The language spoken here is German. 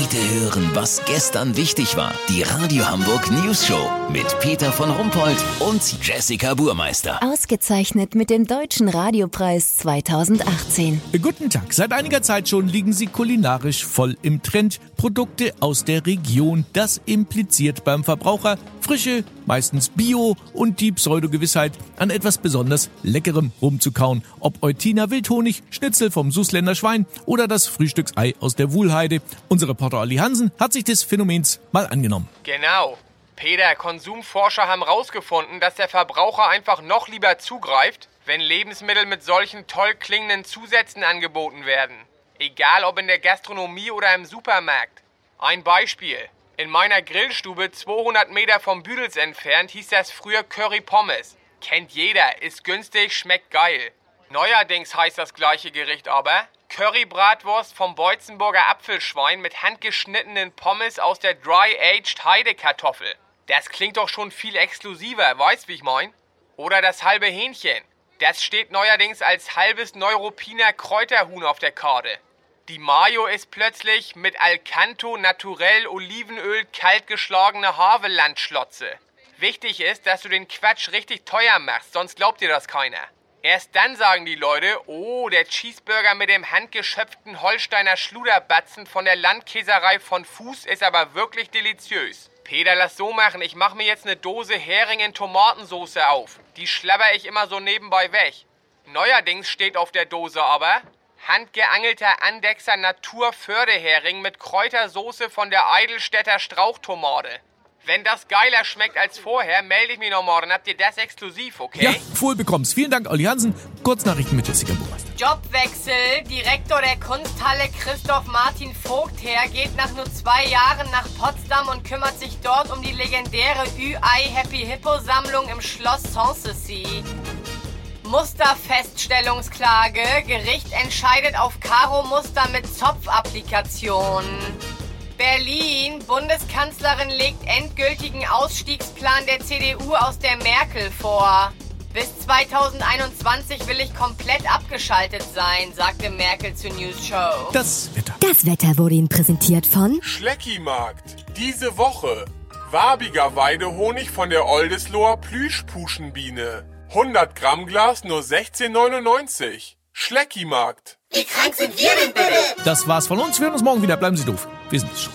Heute hören, was gestern wichtig war. Die Radio Hamburg News Show mit Peter von Rumpold und Jessica Burmeister. Ausgezeichnet mit dem Deutschen Radiopreis 2018. Guten Tag. Seit einiger Zeit schon liegen Sie kulinarisch voll im Trend. Produkte aus der Region. Das impliziert beim Verbraucher Frische, meistens Bio und die Pseudogewissheit, an etwas besonders Leckerem rumzukauen. Ob Eutiner Wildhonig, Schnitzel vom Susländer Schwein oder das Frühstücksei aus der Wuhlheide. Unser Reporter Olli Hansen hat sich des Phänomens mal angenommen. Genau. Peter, Konsumforscher haben herausgefunden, dass der Verbraucher einfach noch lieber zugreift, wenn Lebensmittel mit solchen toll klingenden Zusätzen angeboten werden. Egal ob in der Gastronomie oder im Supermarkt. Ein Beispiel. In meiner Grillstube 200 Meter vom Büdels entfernt hieß das früher Curry Pommes. Kennt jeder, ist günstig, schmeckt geil. Neuerdings heißt das gleiche Gericht aber Currybratwurst vom Beutzenburger Apfelschwein mit handgeschnittenen Pommes aus der Dry-Aged Heidekartoffel. Das klingt doch schon viel exklusiver, weißt wie ich mein? Oder das halbe Hähnchen. Das steht neuerdings als halbes Neuropiner Kräuterhuhn auf der Karte. Die Mayo ist plötzlich mit Alcanto Naturell Olivenöl kaltgeschlagene Havellandschlotze. Wichtig ist, dass du den Quatsch richtig teuer machst, sonst glaubt dir das keiner. Erst dann sagen die Leute, oh, der Cheeseburger mit dem handgeschöpften Holsteiner Schluderbatzen von der Landkäserei von Fuß ist aber wirklich deliziös. Peter, lass so machen, ich mach mir jetzt eine Dose Hering in Tomatensoße auf. Die schlabber ich immer so nebenbei weg. Neuerdings steht auf der Dose aber handgeangelter Andexer Naturförderhering mit Kräutersoße von der Eidelstädter Strauchtomate. Wenn das geiler schmeckt als vorher, melde ich mich noch morgen. Habt ihr das exklusiv, okay? Ja, voll bekommst. Vielen Dank, Olli Hansen. Kurznachrichten mit Jessica Burmeister. Jobwechsel. Direktor der Kunsthalle Christoph Martin Vogtherr geht nach nur zwei Jahren nach Potsdam und kümmert sich dort um die legendäre Ü-Ei Happy Hippo Sammlung im Schloss Sanssouci. Musterfeststellungsklage. Gericht entscheidet auf Karo-Muster mit Zopfapplikation. Berlin. Bundeskanzlerin legt endgültigen Ausstiegsplan der CDU aus der Merkel vor. Bis 2021 will ich komplett abgeschaltet sein, sagte Merkel zur News Show. Das Wetter. Das Wetter wurde Ihnen präsentiert von Schleckimarkt. Diese Woche. Wabiger Weidehonig von der Oldesloher Plüschpuschenbiene. 100 Gramm Glas nur 16,99. Schleckimarkt. Wie krank sind wir denn bitte? Das war's von uns. Wir hören uns morgen wieder. Bleiben Sie doof. Wir sind es schon.